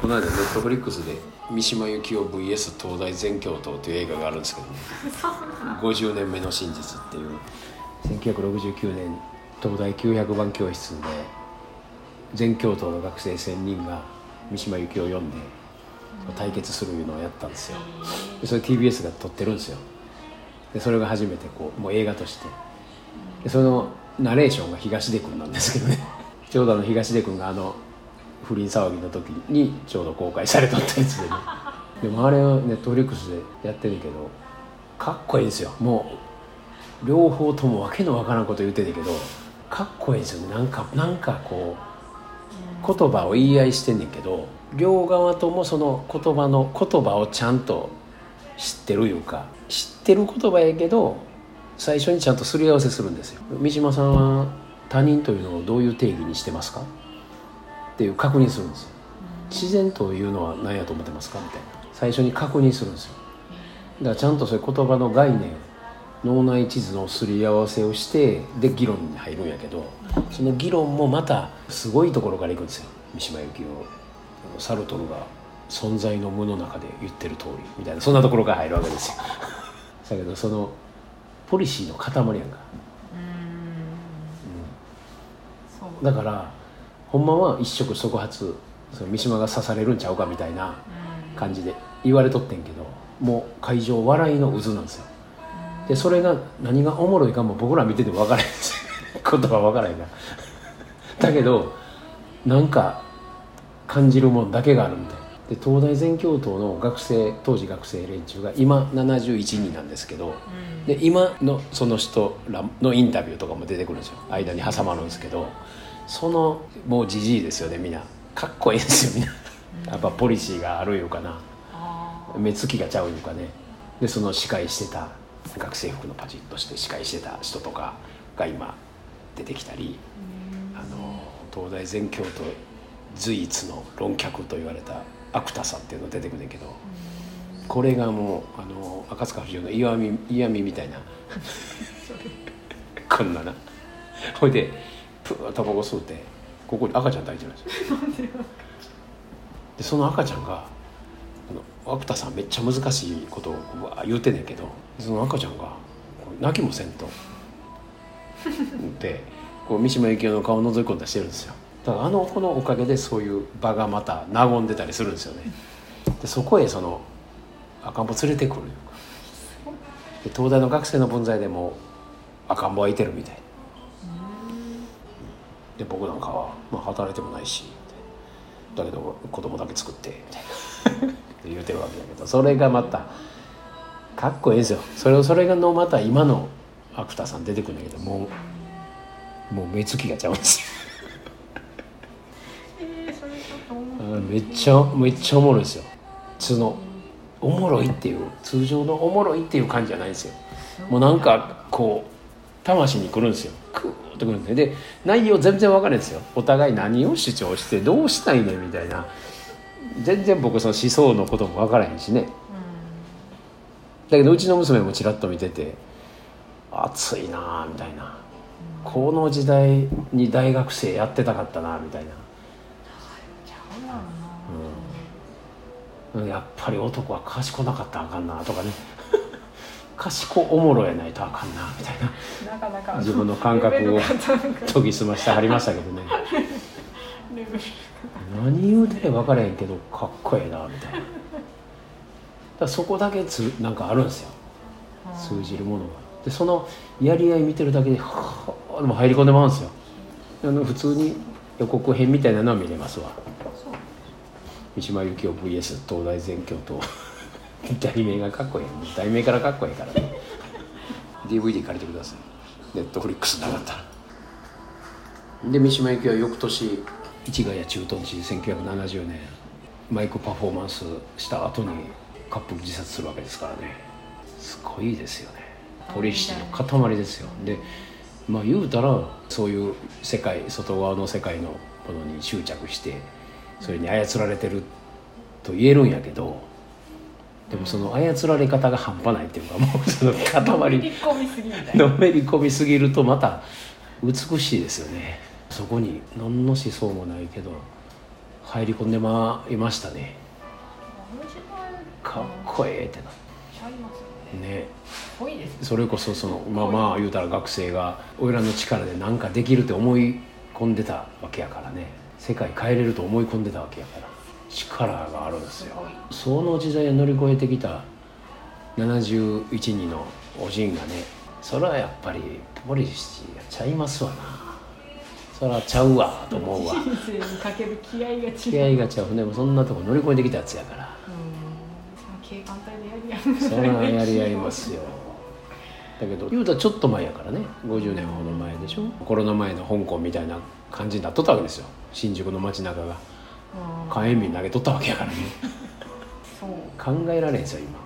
この間ネットフリックスで三島由紀夫 VS 東大全教頭という映画があるんですけどね。50年目の真実っていう。1969年東大900番教室で全教頭の学生1000人が三島由紀夫を読んで対決するいうのをやったんですよ。でそれ TBS が撮ってるんですよ。でそれが初めてこうもう映画として。でそのナレーションが東出君なんですけどね。ちょうどあの東出君があの不倫騒ぎの時にちょうど公開されたってやつでね。でもあれはネットフリックスでやってるけどかっこいいんですよ。もう両方ともわけのわからんこと言ってるけどかっこいいんですよね。なんかなんかこう言葉を言い合いしてんねんけど両側ともその言葉の言葉をちゃんと知ってるいうか知ってる言葉やけど最初にちゃんとすり合わせするんですよ。三島さんは他人というのをどういう定義にしてますか？っていう確認するんですよ。自然というのは何やと思ってますか？みたいな。最初に確認するんですよ。だからちゃんとそういう言葉の概念脳内地図のすり合わせをしてで議論に入るんやけどその議論もまたすごいところからいくんですよ。三島由紀夫サルトルが存在の無の中で言ってる通りみたいな。そんなところから入るわけですよ。だけどそのポリシーの塊やんか、うん、だからほんまは一触即発その三島が刺されるんちゃうかみたいな感じで言われとってんけどもう会場笑いの渦なんですよ。でそれが何がおもろいかも僕ら見てても分からへんです言葉分からへんから だけどなんか感じるもんだけがあるみたいな。で東大全教頭の学生当時学生連中が今71人なんですけど、うん、で今のその人らのインタビューとかも出てくるんですよ。間に挟まるんですけどそのもうじじいですよねみんな。かっこいいですよみんな。やっぱポリシーがあるいうかな。目つきがちゃういうかね。でその司会してた学生服のパチッとして司会してた人とかが今出てきたり、あの東大全教と随一の論客と言われた芥田さんっていうの出てくるんだけど、これがもうあの赤塚不二夫の嫌味嫌味みたいな。こんなな。ほいでプータバコ吸うてここに赤ちゃん抱いてるんですよ。でその赤ちゃんが芥田さんめっちゃ難しいことを言うてんねんけどその赤ちゃんが泣きもせんと。でこう三島由紀夫の顔を覗き込んだしてるんですよ。だからあの子のおかげでそういう場がまた和んでたりするんですよね。でそこへその赤ん坊連れてくるで東大の学生の分際でも赤ん坊はいてるみたいで僕なんかは、まあ、働いてもないしだけど子供だけ作ってみたいな。言うてるわけだけどそれがまたかっこいいですよ。それそれがのまた今のアクターさん出てくるんだけどもうもう目つきがちゃうんですよ。めっちゃめっちゃおもろいですよ。そのおもろいっていう通常のおもろいっていう感じじゃないですよ。もうなんかこう魂に来るんですよクーくるんですで内容全然分かるんですよ。お互い何を主張してどうしたいねみたいな。全然僕その思想のことも分からへんしね、だけどうちの娘もちらっと見てて熱いなみたいな、この時代に大学生やってたかったなみたいな。やっぱり男は賢なかったらあかんなとかね賢おもろやないとあかんなみたいな。自分の感覚を研ぎ澄ましてはりましたけどね。何言うて分からへんけどかっこええなみたいな。だそこだけつなんかあるんですよ。通じるものが。でそのやり合い見てるだけではあでも入り込んでまうんですよ。あの普通に予告編みたいなのは見れますわ。三島由紀夫 VS 東大全教と 題名がかっこいい。題名からかっこいいからね。DVD 借りてください。ネットフリックスなかったら。で三島由紀夫は翌年市ヶ谷駐屯地1970年マイクパフォーマンスした後にカップル自殺するわけですからね。すごいですよね。ポリシーの塊ですよ。でまあ言うたらそういう世界外側の世界のものに執着してそれに操られてると言えるんやけどでもその操られ方が半端ないっていうかもうその塊。のめり込みすぎるとまた美しいですよね。そこに何の思想もないけど入り込んでまいましたね。かっこええってな。ね。それこそそのまあまあ言うたら学生が俺らの力で何かできるって思い込んでたわけやからね。世界変えれると思い込んでたわけやから力があるんですよ。その時代を乗り越えてきた71人のおじんがねそれはやっぱりポリシーがちゃいますわな。それはちゃうわと思うわ。かける気合が違う。気合がちゃうでもそんなとこ乗り越えてきたやつやから。うん。警官隊でやりやそれはやり合いますよ。だけど言うたらちょっと前やからね50年ほど前でしょ。コロナ前の香港みたいな感じになっとったわけですよ。新宿の街中が。うん火炎瓶投げとったわけやからね。考えられんすよ今